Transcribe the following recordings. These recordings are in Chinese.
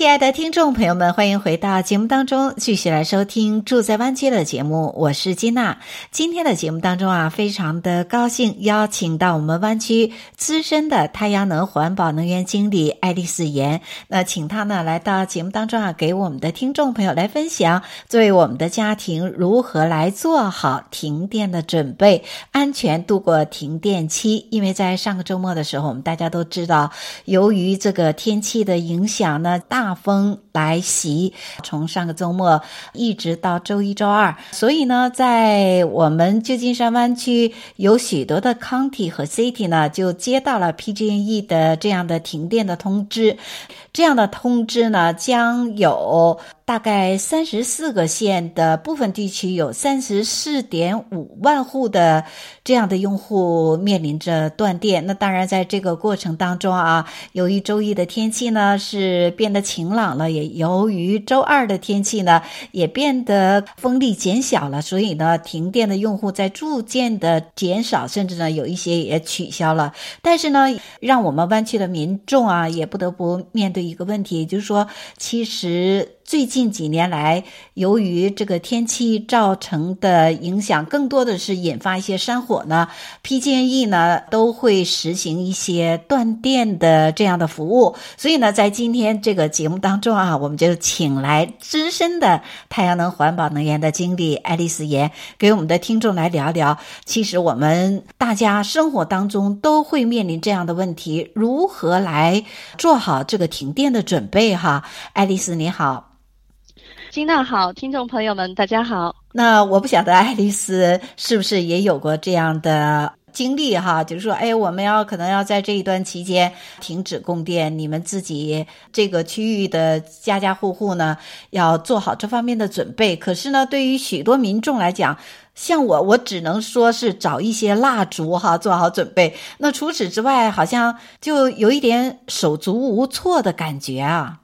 亲爱的听众朋友们，欢迎回到节目当中，继续来收听《住在湾区》的节目。我是金娜。今天的节目当中啊，非常的高兴邀请到我们湾区资深的太阳能环保能源经理爱丽丝妍。那请她呢来到节目当中啊，给我们的听众朋友来分享，作为我们的家庭如何来做好停电的准备，安全度过停电期。因为在上个周末的时候，我们大家都知道，由于这个天气的影响呢，大大风来袭，从上个周末一直到周一、周二，所以呢，在我们旧金山湾区有许多的 county 和 city 呢，就接到了 PG&E 的这样的停电的通知。这样的通知呢，将有大概三十四个县的部分地区有三十四点五万户的这样的用户面临着断电。那当然，在这个过程当中啊，由于周一的天气呢是变得晴晴朗了，也由于周二的天气呢也变得风力减小了，所以呢，停电的用户在逐渐的减少，甚至呢有一些也取消了。但是呢，让我们湾区的民众啊也不得不面对。一个问题，也就是说，其实。最近几年来，由于这个天气造成的影响，更多的是引发一些山火呢。PG&E 呢都会实行一些断电的这样的服务。所以呢，在今天这个节目当中啊，我们就请来资深的太阳能环保能源的经理爱丽丝妍，给我们的听众来聊聊。其实我们大家生活当中都会面临这样的问题，如何来做好这个停电的准备？哈，爱丽丝你好。金娜好，听众朋友们，大家好。那我不晓得爱丽丝是不是也有过这样的经历哈，就是说，哎，我们要可能要在这一段期间停止供电，你们自己这个区域的家家户户呢，要做好这方面的准备。可是呢，对于许多民众来讲，像我，我只能说是找一些蜡烛哈，做好准备。那除此之外，好像就有一点手足无措的感觉啊。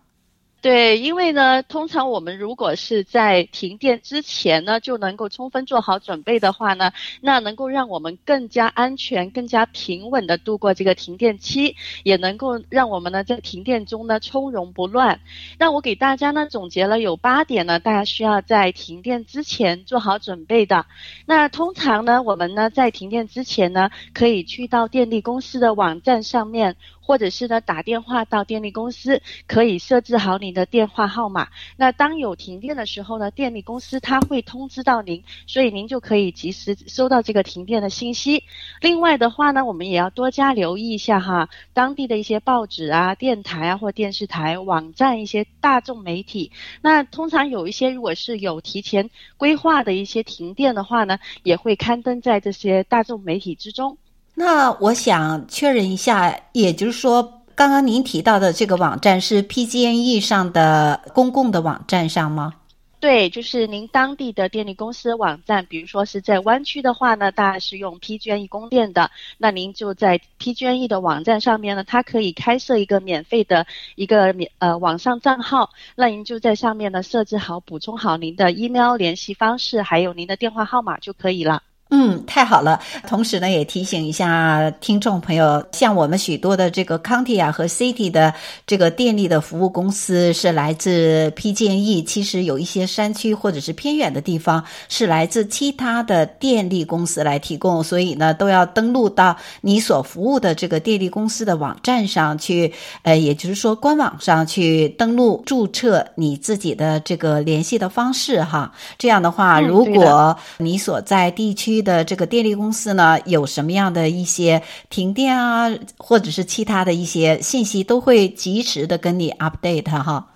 对，因为呢，通常我们如果是在停电之前呢，就能够充分做好准备的话呢，那能够让我们更加安全、更加平稳的度过这个停电期，也能够让我们呢在停电中呢从容不乱。那我给大家呢总结了有八点呢，大家需要在停电之前做好准备的。那通常呢，我们呢在停电之前呢，可以去到电力公司的网站上面。或者是呢，打电话到电力公司，可以设置好您的电话号码。那当有停电的时候呢，电力公司它会通知到您，所以您就可以及时收到这个停电的信息。另外的话呢，我们也要多加留意一下哈，当地的一些报纸啊、电台啊或电视台、网站一些大众媒体。那通常有一些如果是有提前规划的一些停电的话呢，也会刊登在这些大众媒体之中。那我想确认一下，也就是说，刚刚您提到的这个网站是 PG&E 上的公共的网站上吗？对，就是您当地的电力公司网站，比如说是在湾区的话呢，大概是用 PG&E 供电的，那您就在 PG&E 的网站上面呢，它可以开设一个免费的一个免呃网上账号，那您就在上面呢设置好、补充好您的 email 联系方式，还有您的电话号码就可以了。嗯，太好了。同时呢，也提醒一下听众朋友，像我们许多的这个 county 啊和 city 的这个电力的服务公司是来自 PG&E，其实有一些山区或者是偏远的地方是来自其他的电力公司来提供，所以呢，都要登录到你所服务的这个电力公司的网站上去，呃，也就是说官网上去登录注册你自己的这个联系的方式哈。这样的话，如果你所在地区的这个电力公司呢，有什么样的一些停电啊，或者是其他的一些信息，都会及时的跟你 update 哈。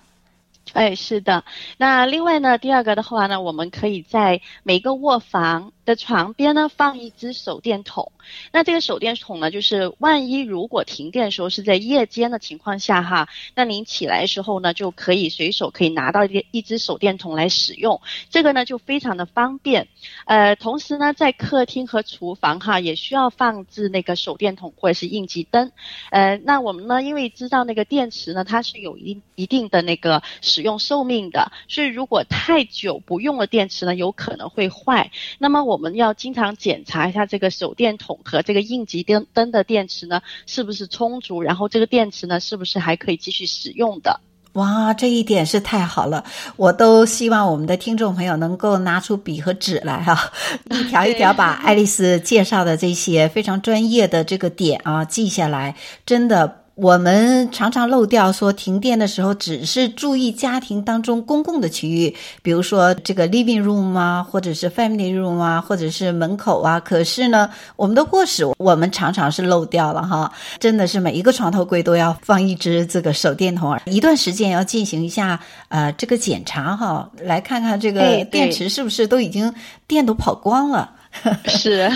哎，是的。那另外呢，第二个的话呢，我们可以在每个卧房的床边呢，放一只手电筒。那这个手电筒呢，就是万一如果停电的时候是在夜间的情况下哈，那您起来的时候呢，就可以随手可以拿到一一只手电筒来使用。这个呢就非常的方便。呃，同时呢，在客厅和厨房哈，也需要放置那个手电筒或者是应急灯。呃，那我们呢，因为知道那个电池呢，它是有一定一定的那个使用寿命的，所以如果太久不用了电池呢，有可能会坏。那么我们要经常检查一下这个手电筒和这个应急灯灯的电池呢，是不是充足，然后这个电池呢，是不是还可以继续使用的？哇，这一点是太好了！我都希望我们的听众朋友能够拿出笔和纸来哈、啊，一条一条把爱丽丝介绍的这些非常专业的这个点啊记下来，真的。我们常常漏掉说停电的时候，只是注意家庭当中公共的区域，比如说这个 living room 啊，或者是 family room 啊，或者是门口啊。可是呢，我们的卧室我们常常是漏掉了哈，真的是每一个床头柜都要放一支这个手电筒，一段时间要进行一下呃这个检查哈，来看看这个电池是不是都已经电都跑光了。是，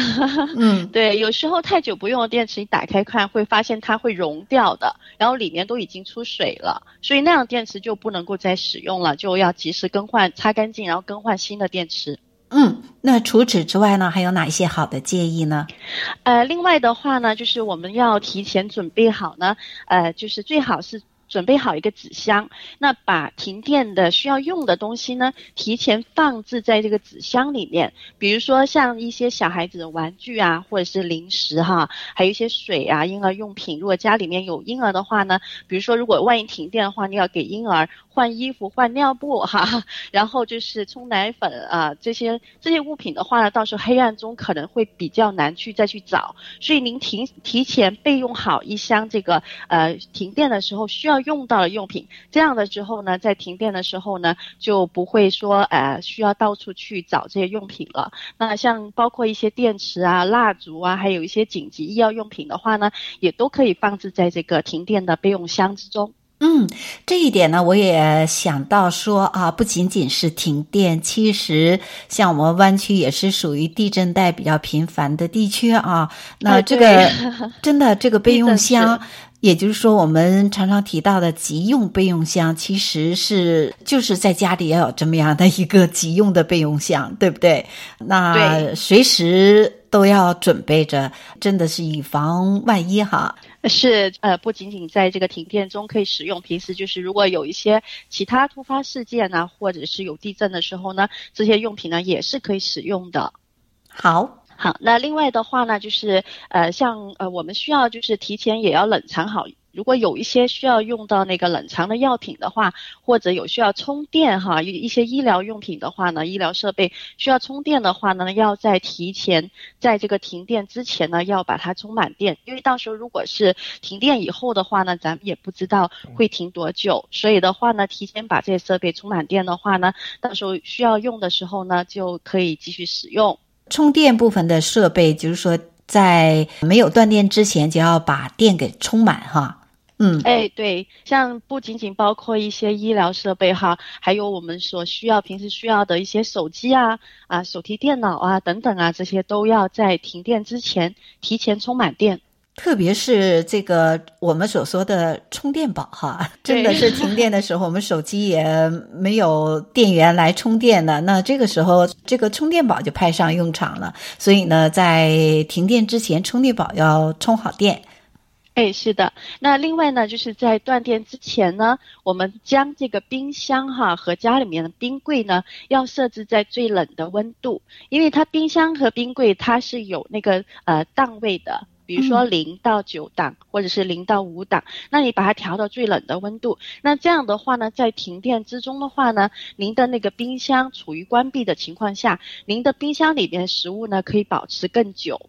嗯，对，有时候太久不用的电池，你打开看会发现它会溶掉的，然后里面都已经出水了，所以那样电池就不能够再使用了，就要及时更换，擦干净，然后更换新的电池。嗯，那除此之外呢，还有哪一些好的建议呢？呃，另外的话呢，就是我们要提前准备好呢，呃，就是最好是。准备好一个纸箱，那把停电的需要用的东西呢，提前放置在这个纸箱里面。比如说像一些小孩子的玩具啊，或者是零食哈，还有一些水啊，婴儿用品。如果家里面有婴儿的话呢，比如说如果万一停电的话，你要给婴儿换衣服、换尿布哈，然后就是冲奶粉啊，这些这些物品的话呢，到时候黑暗中可能会比较难去再去找。所以您提提前备用好一箱这个呃停电的时候需要。用到的用品，这样的之后呢，在停电的时候呢，就不会说呃需要到处去找这些用品了。那像包括一些电池啊、蜡烛啊，还有一些紧急医药用品的话呢，也都可以放置在这个停电的备用箱之中。嗯，这一点呢，我也想到说啊，不仅仅是停电，其实像我们湾区也是属于地震带比较频繁的地区啊。那这个真的这个 备用箱。也就是说，我们常常提到的急用备用箱，其实是就是在家里要有这么样的一个急用的备用箱，对不对？那随时都要准备着，真的是以防万一哈。是呃，不仅仅在这个停电中可以使用，平时就是如果有一些其他突发事件呢，或者是有地震的时候呢，这些用品呢也是可以使用的。好。好，那另外的话呢，就是呃，像呃，我们需要就是提前也要冷藏好。如果有一些需要用到那个冷藏的药品的话，或者有需要充电哈，一一些医疗用品的话呢，医疗设备需要充电的话呢，要在提前在这个停电之前呢，要把它充满电，因为到时候如果是停电以后的话呢，咱们也不知道会停多久，所以的话呢，提前把这些设备充满电的话呢，到时候需要用的时候呢，就可以继续使用。充电部分的设备，就是说在没有断电之前就要把电给充满哈。嗯，哎，对，像不仅仅包括一些医疗设备哈，还有我们所需要平时需要的一些手机啊、啊手提电脑啊等等啊，这些都要在停电之前提前充满电。特别是这个我们所说的充电宝哈，真的是停电的时候，我们手机也没有电源来充电了。那这个时候，这个充电宝就派上用场了。所以呢，在停电之前，充电宝要充好电。哎，是的。那另外呢，就是在断电之前呢，我们将这个冰箱哈和家里面的冰柜呢，要设置在最冷的温度，因为它冰箱和冰柜它是有那个呃档位的。比如说零到九档，嗯，或者是零到五档，那你把它调到最冷的温度，那这样的话呢，在停电之中的话呢，您的那个冰箱处于关闭的情况下，您的冰箱里边食物呢可以保持更久。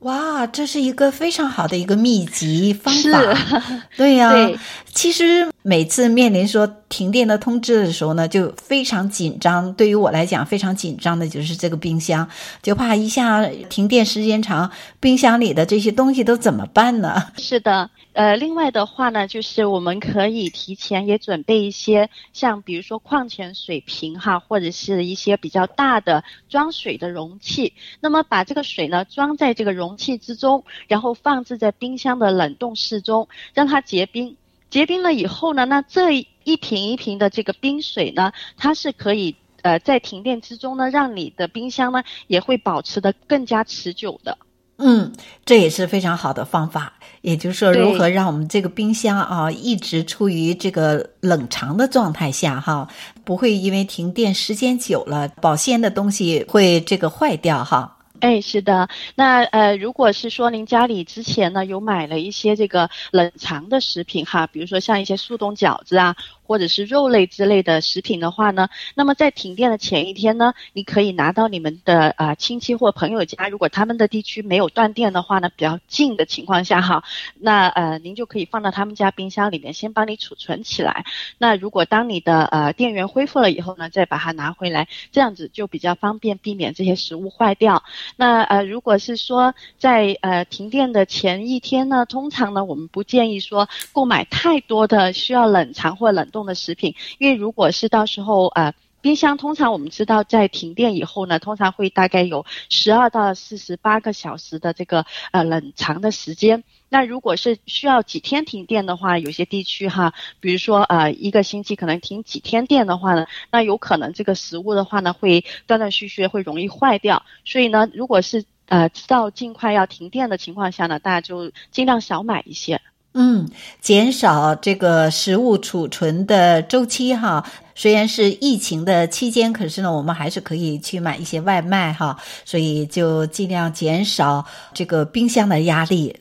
哇，这是一个非常好的一个秘籍方法。对呀，啊，对，其实每次面临说停电的通知的时候呢，就非常紧张。对于我来讲，非常紧张的就是这个冰箱，就怕一下停电时间长，冰箱里的这些东西都怎么办呢？是的，呃，另外的话呢，就是我们可以提前也准备一些，像比如说矿泉水瓶哈，或者是一些比较大的装水的容器。那么把这个水呢装在这个容器之中，然后放置在冰箱的冷冻室中，让它结冰。结冰了以后呢，那这一瓶一瓶的这个冰水呢，它是可以呃在停电之中呢，让你的冰箱呢也会保持的更加持久的。嗯，这也是非常好的方法。也就是说，如何让我们这个冰箱啊一直处于这个冷藏的状态下哈，不会因为停电时间久了，保鲜的东西会这个坏掉哈。哎，是的，那呃，如果是说您家里之前呢有买了一些这个冷藏的食品哈，比如说像一些速冻饺子啊。或者是肉类之类的食品的话呢，那么在停电的前一天呢，你可以拿到你们的啊、亲戚或朋友家，如果他们的地区没有断电的话呢，比较近的情况下哈，那呃您就可以放到他们家冰箱里面，先帮你储存起来。那如果当你的呃电源恢复了以后呢，再把它拿回来，这样子就比较方便，避免这些食物坏掉。那呃如果是说在呃停电的前一天呢，通常呢我们不建议说购买太多的需要冷藏或冷冻的食品，因为如果是到时候呃，冰箱通常我们知道在停电以后呢，通常会大概有十二到四十八个小时的这个呃冷藏的时间。那如果是需要几天停电的话，有些地区哈，比如说呃一个星期可能停几天电的话呢，那有可能这个食物的话呢会断断续续会容易坏掉。所以呢，如果是呃知道尽快要停电的情况下呢，大家就尽量少买一些。嗯，减少这个食物储存的周期哈。虽然是疫情的期间，可是呢，我们还是可以去买一些外卖哈。所以就尽量减少这个冰箱的压力。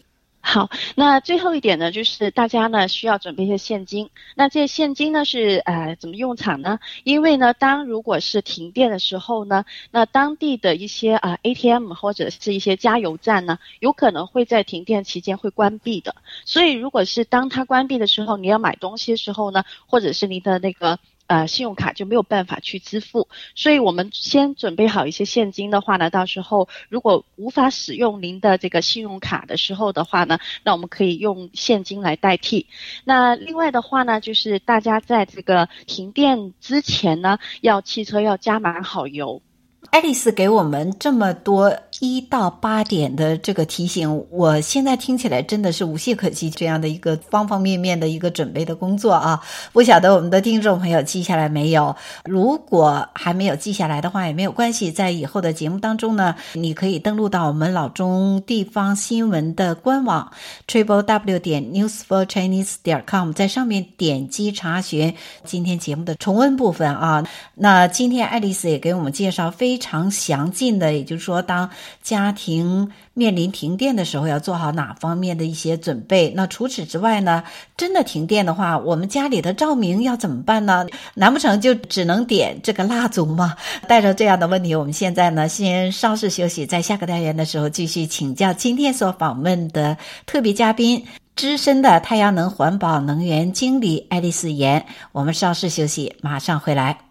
好，那最后一点呢，就是大家呢需要准备一些现金。那这些现金呢是呃怎么用场呢？因为呢，当如果是停电的时候呢，那当地的一些啊、ATM 或者是一些加油站呢，有可能会在停电期间会关闭的。所以如果是当它关闭的时候，你要买东西的时候呢，或者是你的那个。呃，信用卡就没有办法去支付，所以我们先准备好一些现金的话呢，到时候如果无法使用您的这个信用卡的时候的话呢，那我们可以用现金来代替。那另外的话呢，就是大家在这个停电之前呢，要汽车要加满好油。爱丽丝给我们这么多一到八点的这个提醒，我现在听起来真的是无懈可击，这样的一个方方面面的一个准备的工作啊！不晓得我们的听众朋友记下来没有？如果还没有记下来的话，也没有关系，在以后的节目当中呢，你可以登录到我们老中地方新闻的官网 triple w 点 news for chinese 点 com，在上面点击查询今天节目的重温部分啊。那今天爱丽丝也给我们介绍非。非常详尽的，也就是说，当家庭面临停电的时候，要做好哪方面的一些准备？那除此之外呢？真的停电的话，我们家里的照明要怎么办呢？难不成就只能点这个蜡烛吗？带着这样的问题，我们现在呢，先稍事休息，在下个单元的时候继续请教今天所访问的特别嘉宾，资深的太阳能环保能源经理爱丽丝妍。我们稍事休息，马上回来。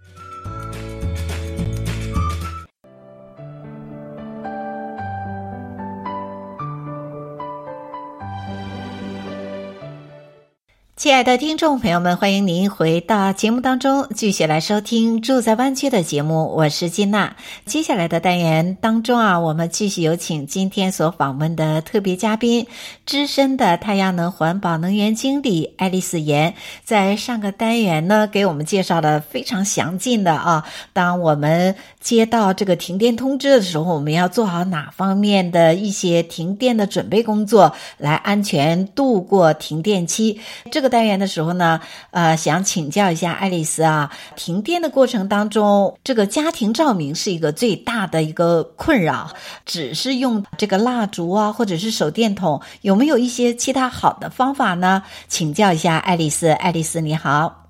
亲爱的听众朋友们，欢迎您回到节目当中，继续来收听《住在湾区》的节目。我是金娜。接下来的单元当中啊，我们继续有请今天所访问的特别嘉宾，资深的太阳能环保能源经理爱丽丝妍。在上个单元呢，给我们介绍了非常详尽的啊，当我们接到这个停电通知的时候，我们要做好哪方面的一些停电的准备工作，来安全度过停电期。这个。单元的时候呢，呃，想请教一下爱丽丝啊，停电的过程当中，这个家庭照明是一个最大的一个困扰，只是用这个蜡烛啊，或者是手电筒，有没有一些其他好的方法呢？请教一下爱丽丝，爱丽丝你好，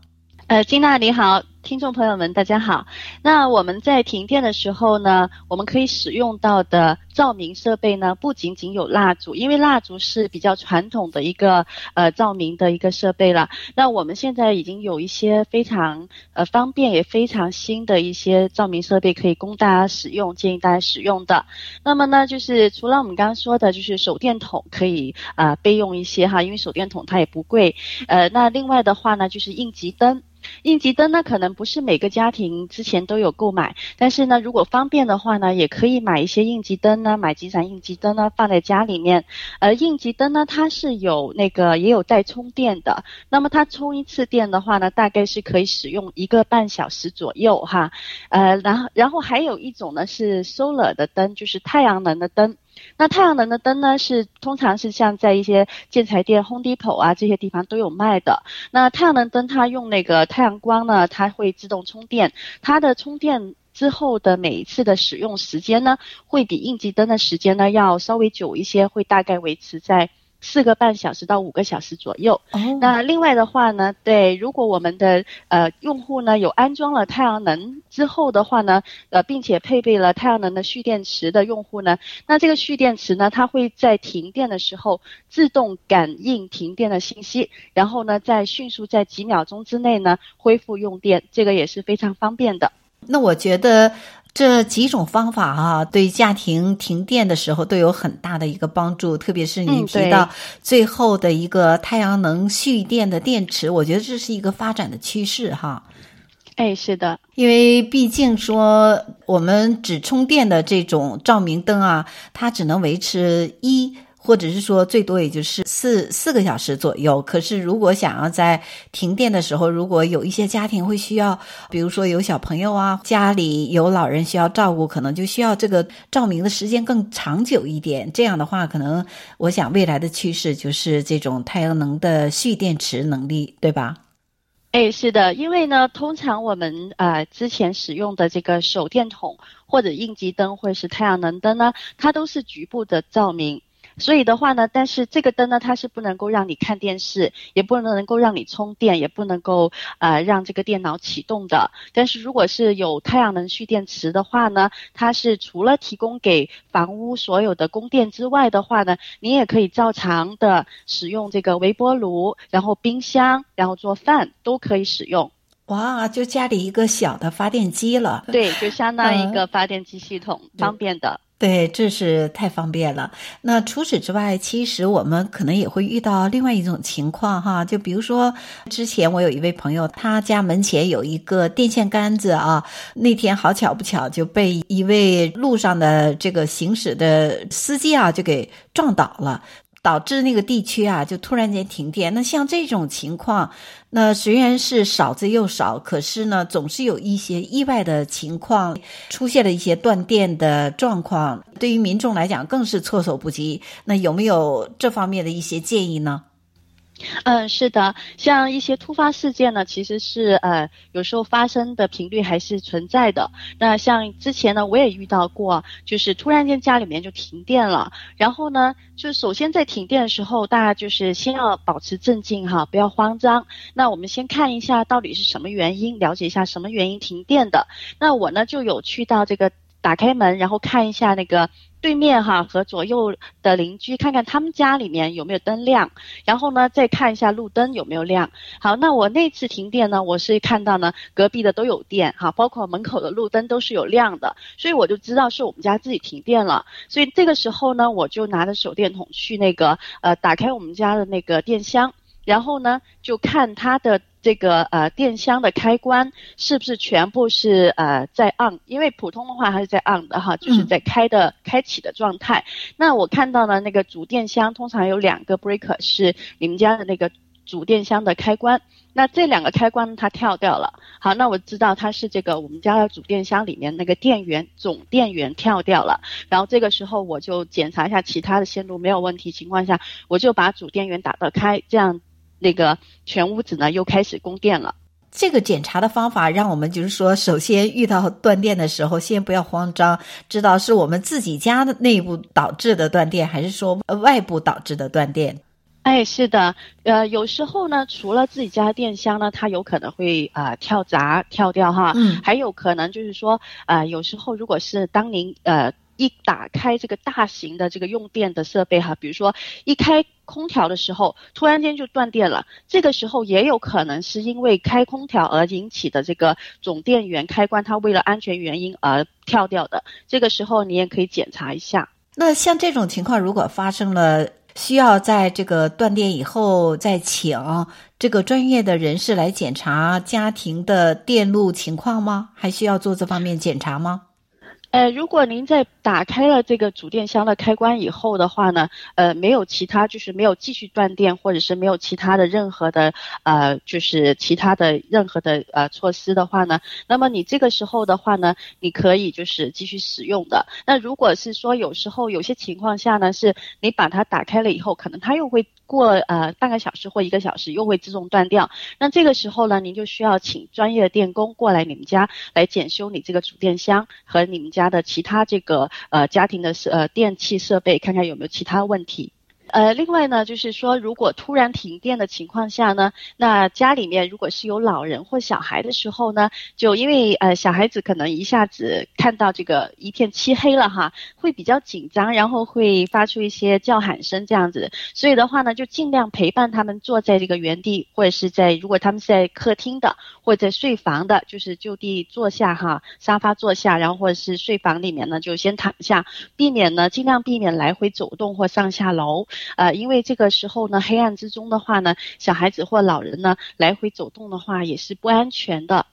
呃，金娜你好。听众朋友们，大家好。那我们在停电的时候呢，我们可以使用到的照明设备呢，不仅仅有蜡烛，因为蜡烛是比较传统的一个呃照明的一个设备了。那我们现在已经有一些非常呃方便也非常新的一些照明设备可以供大家使用，建议大家使用的。那么呢，就是除了我们刚刚说的，就是手电筒可以啊、备用一些哈，因为手电筒它也不贵。呃，那另外的话呢，就是应急灯。应急灯呢，可能不是每个家庭之前都有购买，但是呢，如果方便的话呢，也可以买一些应急灯呢，买几盏应急灯呢，放在家里面。而应急灯呢，它是有那个也有带充电的，那么它充一次电的话呢，大概是可以使用一个半小时左右哈。呃，然后然后还有一种呢是 solar 的灯，就是太阳能的灯。那太阳能的灯呢，是通常是像在一些建材店、Home Depot 啊这些地方都有卖的。那太阳能灯它用那个太阳光呢，它会自动充电。它的充电之后的每一次的使用时间呢，会比应急灯的时间呢要稍微久一些，会大概维持在。四个半小时到五个小时左右。Oh. 那另外的话呢，对，如果我们的呃用户呢有安装了太阳能之后的话呢，呃，并且配备了太阳能的蓄电池的用户呢，那这个蓄电池呢，它会在停电的时候自动感应停电的信息，然后呢，再迅速在几秒钟之内呢恢复用电，这个也是非常方便的。那我觉得。这几种方法啊，对家庭停电的时候都有很大的一个帮助。特别是你提到最后的一个太阳能蓄电的电池，我觉得这是一个发展的趋势哈。哎，是的，因为毕竟说我们只充电的这种照明灯啊，它只能维持一。或者是说最多也就是四四个小时左右。可是如果想要在停电的时候，如果有一些家庭会需要，比如说有小朋友啊，家里有老人需要照顾，可能就需要这个照明的时间更长久一点。这样的话，可能我想未来的趋势就是这种太阳能的蓄电池能力，对吧？哎，是的，因为呢，通常我们呃之前使用的这个手电筒或者应急灯或者是太阳能灯呢，它都是局部的照明。所以的话呢，但是这个灯呢，它是不能够让你看电视，也不能能够让你充电，也不能够呃让这个电脑启动的。但是如果是有太阳能蓄电池的话呢，它是除了提供给房屋所有的供电之外的话呢，你也可以照常的使用这个微波炉，然后冰箱，然后做饭都可以使用。哇，就家里一个小的发电机了。对，就相当于一个发电机系统，嗯、方便的。对，这是太方便了。那除此之外，其实我们可能也会遇到另外一种情况哈，就比如说，之前我有一位朋友，他家门前有一个电线杆子啊，那天好巧不巧就被一位路上的这个行驶的司机啊就给撞倒了。导致那个地区啊，就突然间停电。那像这种情况，那虽然是少之又少，可是呢，总是有一些意外的情况出现了一些断电的状况，对于民众来讲更是措手不及。那有没有这方面的一些建议呢？嗯，是的，像一些突发事件呢，其实是呃有时候发生的频率还是存在的。那像之前呢，我也遇到过，就是突然间家里面就停电了，然后呢，就首先在停电的时候，大家就是先要保持镇静哈，不要慌张。那我们先看一下到底是什么原因，了解一下什么原因停电的。那我呢就有去到这个打开门，然后看一下那个。对面哈和左右的邻居，看看他们家里面有没有灯亮，然后呢再看一下路灯有没有亮。好，那我那次停电呢，我是看到呢隔壁的都有电哈，包括门口的路灯都是有亮的，所以我就知道是我们家自己停电了。所以这个时候呢，我就拿着手电筒去那个呃打开我们家的那个电箱，然后呢就看它的。这个呃电箱的开关是不是全部是呃在 on？因为普通的话它是在 on 的哈，就是在开的、嗯、开启的状态。那我看到呢那个主电箱通常有两个 breaker 是你们家的那个主电箱的开关，那这两个开关它跳掉了。好，那我知道它是这个我们家的主电箱里面那个电源总电源跳掉了。然后这个时候我就检查一下其他的线路没有问题情况下，我就把主电源打到开，这样。那个全屋子呢又开始供电了。这个检查的方法，让我们就是说，首先遇到断电的时候，先不要慌张，知道是我们自己家的内部导致的断电，还是说外部导致的断电。哎，是的，呃，有时候呢，除了自己家电箱呢，它有可能会呃跳闸跳掉哈，嗯，还有可能就是说，呃，有时候如果是当您呃一打开这个大型的这个用电的设备哈，比如说一开空调的时候，突然间就断电了，这个时候也有可能是因为开空调而引起的这个总电源开关，它为了安全原因而跳掉的，这个时候你也可以检查一下。那像这种情况如果发生了，需要在这个断电以后再请这个专业的人士来检查家庭的电路情况吗？还需要做这方面检查吗？呃，如果您在打开了这个主电箱的开关以后的话呢，呃，没有其他，就是没有继续断电，或者是没有其他的任何的，呃，就是其他的任何的呃措施的话呢，那么你这个时候的话呢，你可以就是继续使用的。那如果是说有时候有些情况下呢，是你把它打开了以后，可能它又会。过呃半个小时或一个小时又会自动断掉，那这个时候呢，您就需要请专业的电工过来你们家来检修你这个主电箱和你们家的其他这个呃家庭的设呃电器设备，看看有没有其他问题。呃，另外呢，就是说，如果突然停电的情况下呢，那家里面如果是有老人或小孩的时候呢，就因为呃小孩子可能一下子看到这个一片漆黑了哈，会比较紧张，然后会发出一些叫喊声这样子，所以的话呢，就尽量陪伴他们坐在这个原地，或者是在如果他们是在客厅的或者在睡房的，就是就地坐下哈，沙发坐下，然后或者是睡房里面呢就先躺下，避免呢尽量避免来回走动或上下楼。呃，因为这个时候呢，黑暗之中的话呢，小孩子或老人呢来回走动的话也是不安全的。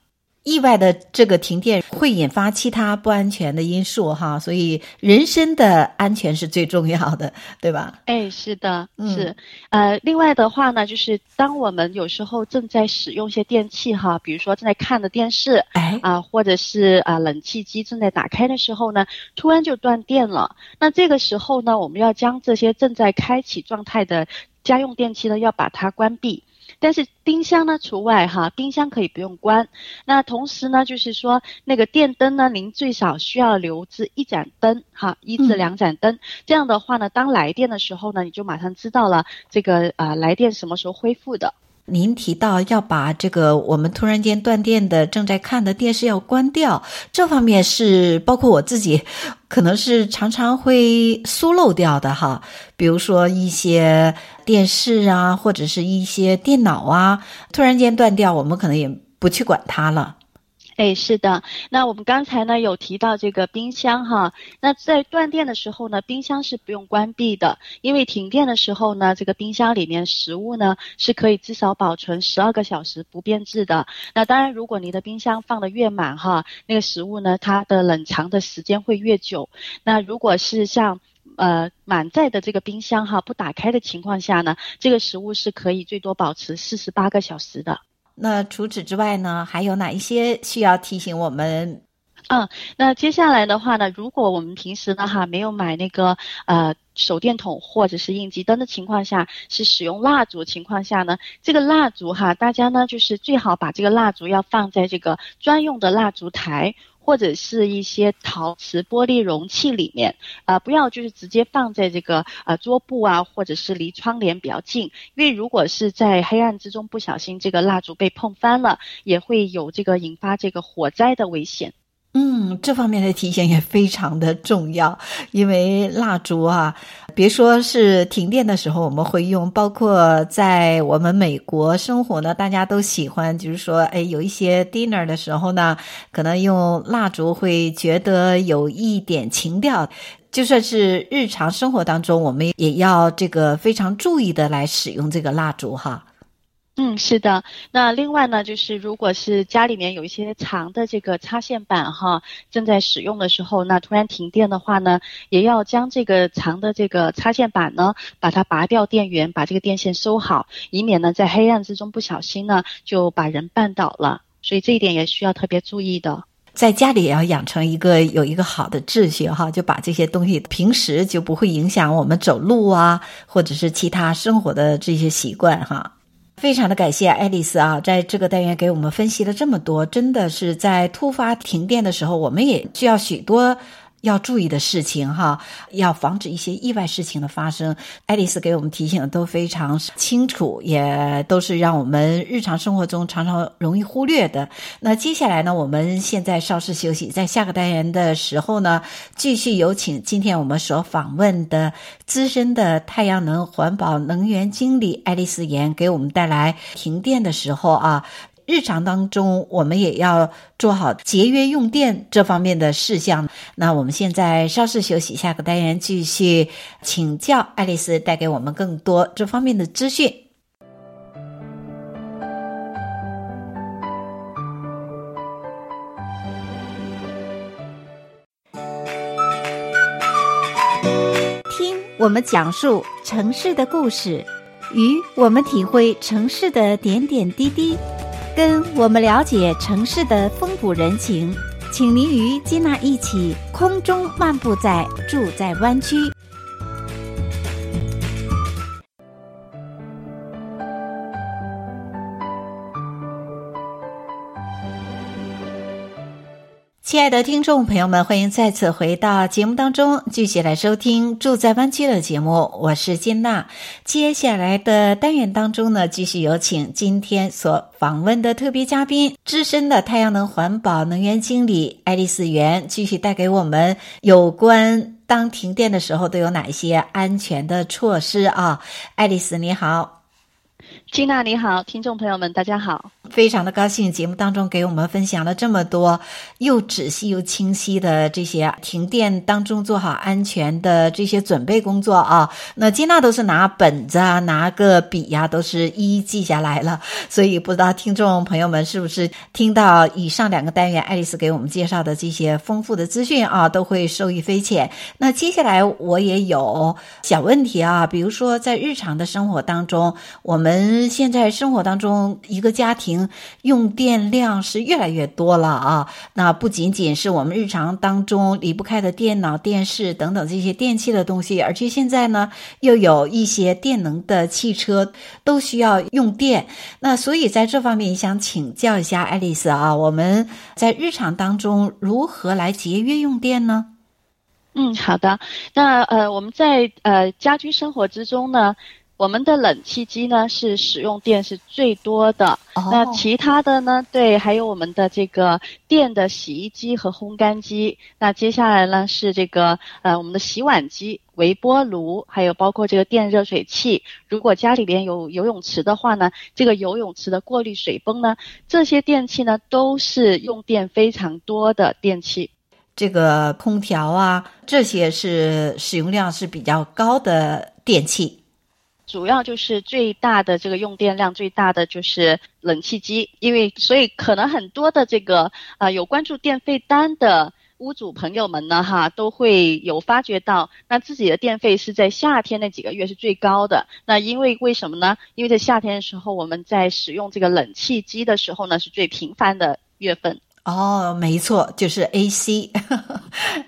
意外的这个停电会引发其他不安全的因素哈，所以人身的安全是最重要的，对吧？哎，是的，是。嗯、呃，另外的话呢，就是当我们有时候正在使用一些电器哈，比如说正在看的电视，哎啊、呃，或者是啊、呃、冷气机正在打开的时候呢，突然就断电了。那这个时候呢，我们要将这些正在开启状态的家用电器呢，要把它关闭。但是冰箱呢除外哈，冰箱可以不用关。那同时呢，就是说那个电灯呢，您最少需要留置一盏灯哈，一至两盏灯。这样的话呢，当来电的时候呢，你就马上知道了这个呃来电什么时候恢复的。您提到要把这个我们突然间断电的正在看的电视要关掉，这方面是包括我自己，可能是常常会疏漏掉的哈。比如说一些电视啊，或者是一些电脑啊，突然间断掉，我们可能也不去管它了。哎，是的，那我们刚才呢有提到这个冰箱哈，那在断电的时候呢，冰箱是不用关闭的，因为停电的时候呢，这个冰箱里面食物呢是可以至少保存十二个小时不变质的。那当然，如果你的冰箱放得越满哈，那个食物呢，它的冷藏的时间会越久。那如果是像呃满载的这个冰箱哈，不打开的情况下呢，这个食物是可以最多保持四十八个小时的。那除此之外呢，还有哪一些需要提醒我们？嗯，那接下来的话呢，如果我们平时呢哈没有买那个呃手电筒或者是应急灯的情况下，是使用蜡烛情况下呢，这个蜡烛哈，大家呢就是最好把这个蜡烛要放在这个专用的蜡烛台。或者是一些陶瓷玻璃容器里面，啊、不要就是直接放在这个啊桌布啊，或者是离窗帘比较近，因为如果是在黑暗之中不小心这个蜡烛被碰翻了，也会有这个引发这个火灾的危险。嗯，这方面的提醒也非常的重要，因为蜡烛啊，别说是停电的时候我们会用，包括在我们美国生活呢，大家都喜欢，就是说，哎，有一些 dinner 的时候呢，可能用蜡烛会觉得有一点情调，就算是日常生活当中，我们也要这个非常注意的来使用这个蜡烛哈。嗯，是的。那另外呢，就是如果是家里面有一些长的这个插线板哈，正在使用的时候，那突然停电的话呢，也要将这个长的这个插线板呢，把它拔掉电源，把这个电线收好，以免呢在黑暗之中不小心呢就把人绊倒了。所以这一点也需要特别注意的。在家里也要养成一个有一个好的秩序哈，就把这些东西平时就不会影响我们走路啊，或者是其他生活的这些习惯哈。非常的感谢爱丽丝啊，在这个单元给我们分析了这么多，真的是在突发停电的时候，我们也需要许多。要注意的事情哈，要防止一些意外事情的发生。爱丽丝给我们提醒的都非常清楚，也都是让我们日常生活中常常容易忽略的。那接下来呢，我们现在稍事休息，在下个单元的时候呢，继续有请今天我们所访问的资深的太阳能环保能源经理爱丽丝妍，给我们带来停电的时候啊。日常当中，我们也要做好节约用电这方面的事项。那我们现在稍事休息，下个单元继续请教爱丽丝，带给我们更多这方面的资讯。听我们讲述城市的故事，与我们体会城市的点点滴滴。跟我们了解城市的风土人情，请您与金娜一起空中漫步在住在湾区。亲爱的听众朋友们，欢迎再次回到节目当中，继续来收听《住在湾区》的节目。我是金娜。接下来的单元当中呢，继续有请今天所访问的特别嘉宾，资深的太阳能环保能源经理爱丽丝妍，继续带给我们有关当停电的时候都有哪一些安全的措施啊。爱丽丝你好，金娜你好，听众朋友们大家好。非常的高兴，节目当中给我们分享了这么多又仔细又清晰的这些停电当中做好安全的这些准备工作啊。那金娜都是拿本子啊，拿个笔呀、都是一一记下来了。所以不知道听众朋友们是不是听到以上两个单元爱丽丝给我们介绍的这些丰富的资讯啊，都会受益匪浅。那接下来我也有小问题啊，比如说在日常的生活当中，我们现在生活当中一个家庭。用电量是越来越多了啊！那不仅仅是我们日常当中离不开的电脑、电视等等这些电器的东西，而且现在呢，又有一些电能的汽车都需要用电。那所以在这方面，想请教一下爱丽丝啊，我们在日常当中如何来节约用电呢？嗯，好的。那呃，我们在呃家居生活之中呢，我们的冷气机呢是使用电是最多的，oh. 那其他的呢，对，还有我们的这个电的洗衣机和烘干机，那接下来呢是这个呃我们的洗碗机、微波炉，还有包括这个电热水器。如果家里边有游泳池的话呢，这个游泳池的过滤水泵呢，这些电器呢都是用电非常多的电器。这个空调啊，这些是使用量是比较高的电器。主要就是最大的这个用电量最大的就是冷气机，因为所以可能很多的这个啊、有关注电费单的屋主朋友们呢哈都会有发觉到，那自己的电费是在夏天那几个月是最高的。那因为为什么呢？因为在夏天的时候我们在使用这个冷气机的时候呢是最频繁的月份。哦，没错，就是 AC，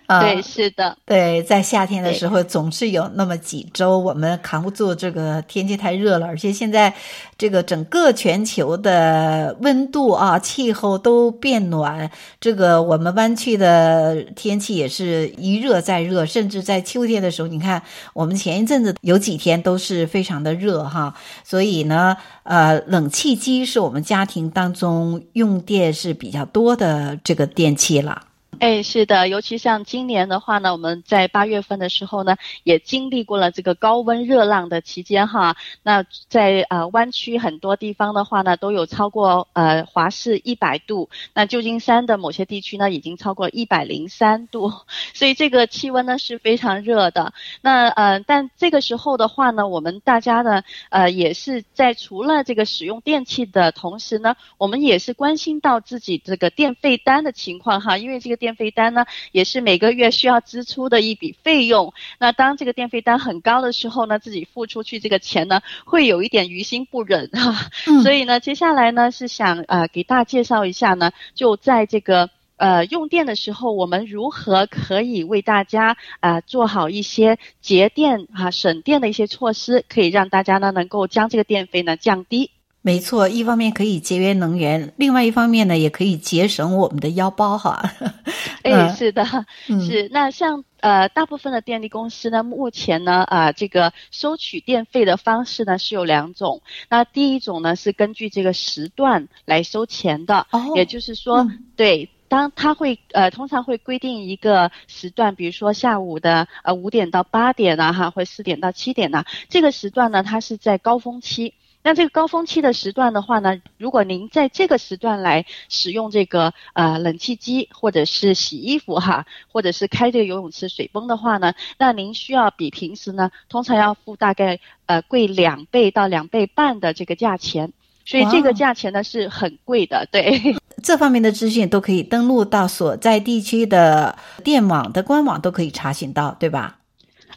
呃，对，是的，对，在夏天的时候总是有那么几周我们扛不住这个天气太热了，而且现在这个整个全球的温度啊，气候都变暖，这个我们湾区的天气也是一热再热，甚至在秋天的时候，你看我们前一阵子有几天都是非常的热哈，所以呢，呃，冷气机是我们家庭当中用电是比较多的。呃，这个电器了。哎，是的，尤其像今年的话呢，我们在八月份的时候呢，也经历过了这个高温热浪的期间哈。那在呃湾区很多地方的话呢，都有超过呃华氏一百度。那旧金山的某些地区呢，已经超过一百零三度，所以这个气温呢是非常热的。那呃，但这个时候的话呢，我们大家呢，呃，也是在除了这个使用电器的同时呢，我们也是关心到自己这个电费单的情况哈，因为这个电电费单呢，也是每个月需要支出的一笔费用。那当这个电费单很高的时候呢，自己付出去这个钱呢，会有一点于心不忍哈。嗯。所以呢，接下来呢是想呃给大家介绍一下呢，就在这个呃用电的时候，我们如何可以为大家呃做好一些节电啊省电的一些措施，可以让大家呢能够将这个电费呢降低。没错，一方面可以节约能源，另外一方面呢，也可以节省我们的腰包哈。哎，是的，是。那像呃，大部分的电力公司呢，目前呢，啊、呃，这个收取电费的方式呢是有两种。那第一种呢是根据这个时段来收钱的，哦、也就是说，嗯、对，当它会呃，通常会规定一个时段，比如说下午的呃五点到八点啊，哈，或四点到七点呐，这个时段呢，它是在高峰期。那这个高峰期的时段的话呢，如果您在这个时段来使用这个呃冷气机或者是洗衣服哈，或者是开这个游泳池水泵的话呢，那您需要比平时呢通常要付大概呃贵两倍到两倍半的这个价钱，所以这个价钱呢是很贵的。对，这方面的资讯都可以登录到所在地区的电网的官网都可以查询到，对吧？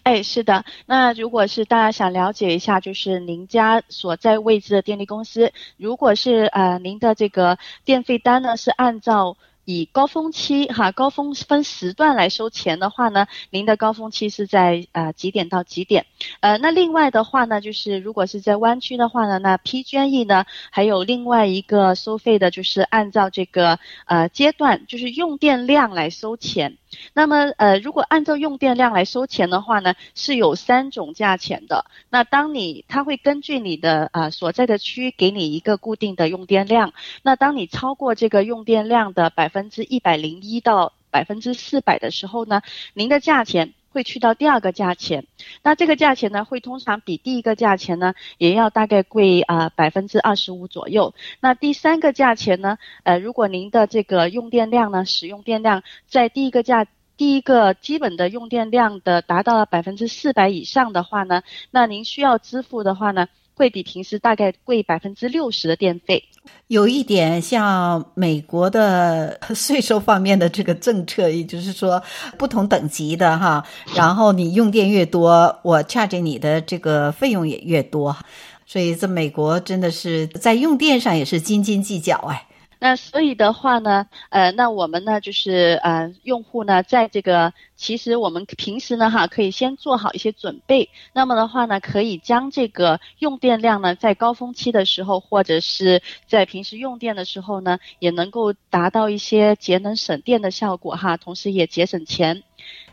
哎，是的。那如果是大家想了解一下，就是您家所在位置的电力公司，如果是呃您的这个电费单呢，是按照。以高峰期哈，高峰分时段来收钱的话呢，您的高峰期是在呃几点到几点？呃，那另外的话呢，就是如果是在湾区的话呢，那 PG&E 呢还有另外一个收费的，就是按照这个呃阶段，就是用电量来收钱。那么呃，如果按照用电量来收钱的话呢，是有三种价钱的。那当你它会根据你的呃所在的区给你一个固定的用电量。那当你超过这个用电量的百分之一百零一到百分之四百的时候呢，您的价钱会去到第二个价钱。那这个价钱呢，会通常比第一个价钱呢，也要大概贵啊百分之二十五左右。那第三个价钱呢，呃，如果您的这个用电量呢，使用电量在第一个价第一个基本的用电量的达到了百分之四百以上的话呢，那您需要支付的话呢，会比平时大概贵百分之六十的电费。有一点像美国的 税收方面的这个政策，也就是说不同等级的哈，然后你用电越多，我 charge 你的这个费用也越多，所以这美国真的是在用电上也是斤斤计较哎。那所以的话呢，呃，那我们呢就是呃，用户呢在这个其实我们平时呢哈可以先做好一些准备，那么的话呢，可以将这个用电量呢在高峰期的时候或者是在平时用电的时候呢，也能够达到一些节能省电的效果哈，同时也节省钱。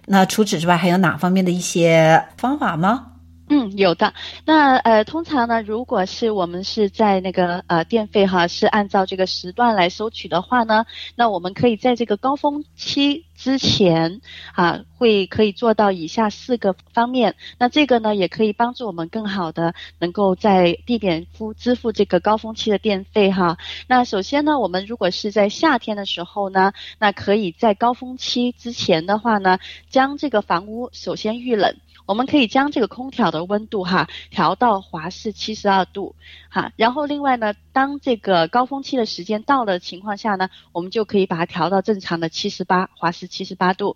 那除此之外，还有哪方面的一些方法吗？嗯，有的。那呃，通常呢，如果是我们是在那个呃电费哈，是按照这个时段来收取的话呢，那我们可以在这个高峰期之前啊，会可以做到以下四个方面。那这个呢，也可以帮助我们更好的能够在避免付支付这个高峰期的电费哈。那首先呢，我们如果是在夏天的时候呢，那可以在高峰期之前的话呢，将这个房屋首先预冷。我们可以将这个空调的温度哈调到华氏七十二度哈，然后另外呢，当这个高峰期的时间到了情况下呢，我们就可以把它调到正常的七十八华氏七十八度。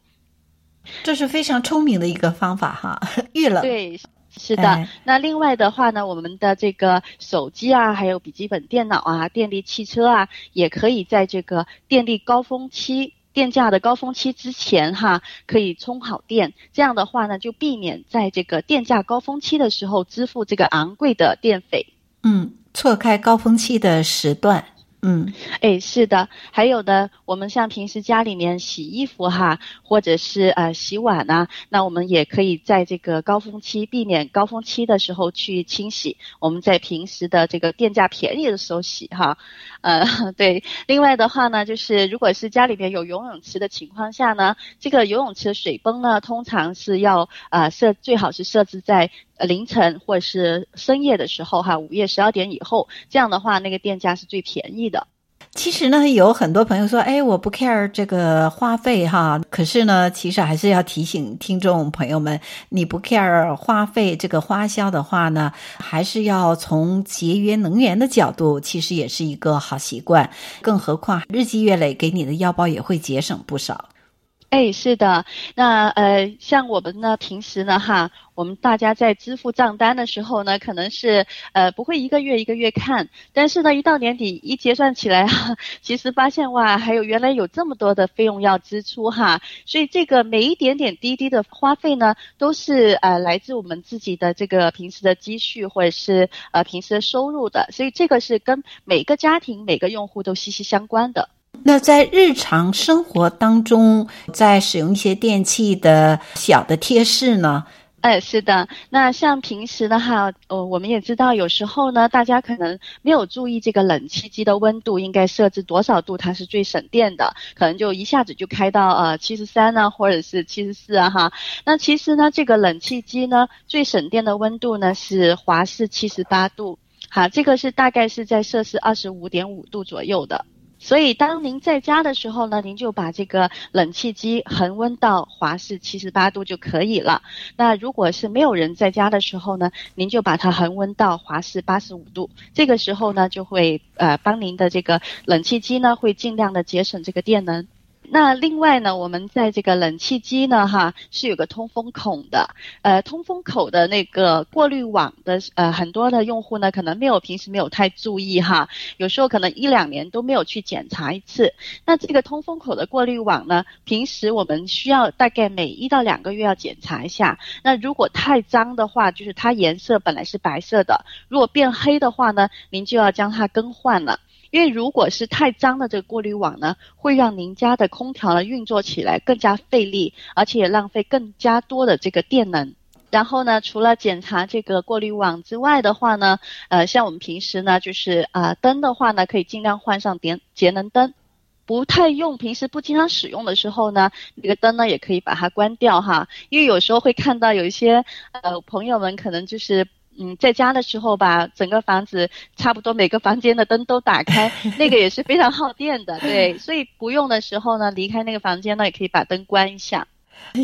这是非常聪明的一个方法哈，预冷。对，是的。哎。那另外的话呢，我们的这个手机啊，还有笔记本电脑啊，电力汽车啊，也可以在这个电力高峰期。电价的高峰期之前，哈，可以充好电，这样的话呢，就避免在这个电价高峰期的时候支付这个昂贵的电费。嗯，错开高峰期的时段。嗯，哎，是的，还有的，我们像平时家里面洗衣服哈，或者是呃洗碗啊，那我们也可以在这个高峰期避免高峰期的时候去清洗，我们在平时的这个电价便宜的时候洗哈，呃，对。另外的话呢，就是如果是家里面有游泳池的情况下呢，这个游泳池水泵呢，通常是要呃设最好是设置在凌晨或者是深夜的时候哈，午夜十二点以后，这样的话那个电价是最便宜的。其实呢，有很多朋友说，哎，我不 care 这个花费哈。可是呢，其实还是要提醒听众朋友们，你不 care 花费这个花销的话呢，还是要从节约能源的角度，其实也是一个好习惯。更何况日积月累，给你的腰包也会节省不少。哎，是的，那呃，像我们呢，平时呢，哈，我们大家在支付账单的时候呢，可能是呃不会一个月一个月看，但是呢，一到年底一结算起来，哈，其实发现哇，还有原来有这么多的费用要支出哈，所以这个每一点点滴滴的花费呢，都是呃来自我们自己的这个平时的积蓄或者是呃平时的收入的，所以这个是跟每个家庭每个用户都息息相关的。那在日常生活当中，在使用一些电器的小的贴士呢？哎，是的。那像平时的话，呃，我们也知道，有时候呢，大家可能没有注意这个冷气机的温度应该设置多少度，它是最省电的，可能就一下子就开到呃七十三呢，或者是七十四啊哈。那其实呢，这个冷气机呢，最省电的温度呢是华氏七十八度，好，这个是大概是在摄氏二十五点五度左右的。所以，当您在家的时候呢，您就把这个冷气机恒温到华氏七十八度就可以了。那如果是没有人在家的时候呢，您就把它恒温到华氏八十五度。这个时候呢，就会呃帮您的这个冷气机呢，会尽量的节省这个电能。那另外呢，我们在这个冷气机呢，哈，是有个通风孔的，呃，通风口的那个过滤网的，呃，很多的用户呢，可能没有平时没有太注意哈，有时候可能一两年都没有去检查一次。那这个通风口的过滤网呢，平时我们需要大概每一到两个月要检查一下。那如果太脏的话，就是它颜色本来是白色的，如果变黑的话呢，您就要将它更换了。因为如果是太脏的这个过滤网呢，会让您家的空调呢运作起来更加费力，而且也浪费更加多的这个电能。然后呢，除了检查这个过滤网之外的话呢，呃，像我们平时呢，就是啊、灯的话呢，可以尽量换上点节能灯。不太用，平时不经常使用的时候呢，这个灯呢也可以把它关掉哈。因为有时候会看到有一些呃朋友们可能就是。嗯，在家的时候吧，整个房子差不多每个房间的灯都打开，那个也是非常耗电的。对，所以不用的时候呢，离开那个房间呢，也可以把灯关一下，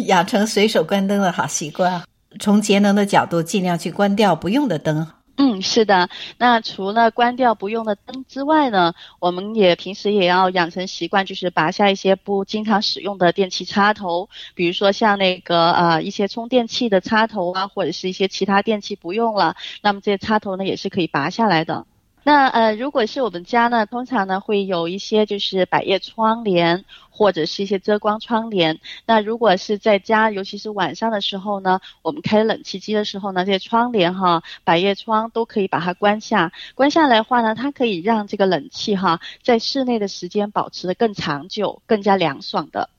养成随手关灯的好习惯。从节能的角度，尽量去关掉不用的灯。嗯，是的。那除了关掉不用的灯之外呢，我们也平时也要养成习惯，就是拔下一些不经常使用的电器插头，比如说像那个呃一些充电器的插头啊，或者是一些其他电器不用了，那么这些插头呢也是可以拔下来的。那呃，如果是我们家呢，通常呢会有一些就是百叶窗帘或者是一些遮光窗帘。那如果是在家，尤其是晚上的时候呢，我们开冷气机的时候呢，这些窗帘哈、百叶窗都可以把它关下。关下来的话呢，它可以让这个冷气哈在室内的时间保持得更长久、更加凉爽的。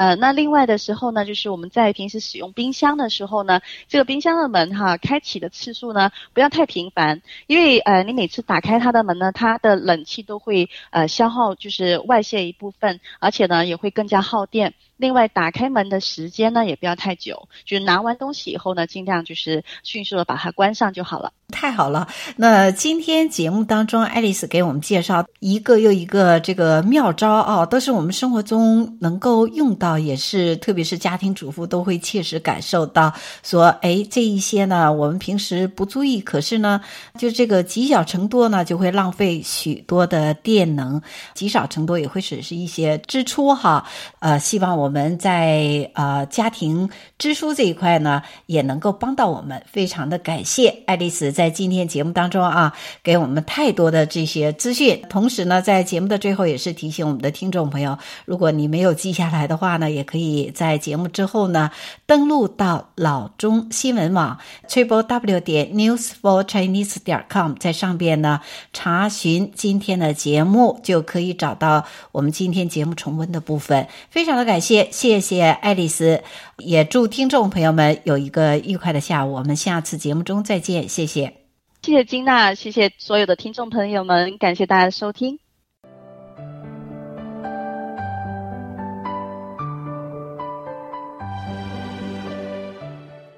呃，那另外的时候呢，就是我们在平时使用冰箱的时候呢，这个冰箱的门哈，开启的次数呢不要太频繁，因为呃，你每次打开它的门呢，它的冷气都会呃消耗，就是外泄一部分，而且呢也会更加耗电。另外，打开门的时间呢也不要太久，就是拿完东西以后呢，尽量就是迅速的把它关上就好了。太好了，那今天节目当中，爱丽丝给我们介绍一个又一个这个妙招啊，都是我们生活中能够用到，也是特别是家庭主妇都会切实感受到。说，哎，这一些呢，我们平时不注意，可是呢，就这个积少成多呢，就会浪费许多的电能，积少成多也会损失一些支出哈。呃，希望我。我们在呃家庭支出这一块呢，也能够帮到我们，非常的感谢爱丽丝在今天节目当中啊，给我们太多的这些资讯。同时呢，在节目的最后也是提醒我们的听众朋友，如果你没有记下来的话呢，也可以在节目之后呢，登录到老中新闻网 triple w 点 news for chinese 点 com，在上边呢查询今天的节目，就可以找到我们今天节目重温的部分。非常的感谢。谢谢爱丽丝，也祝听众朋友们有一个愉快的下午。我们下次节目中再见，谢谢。谢谢金娜，谢谢所有的听众朋友们，感谢大家的收听。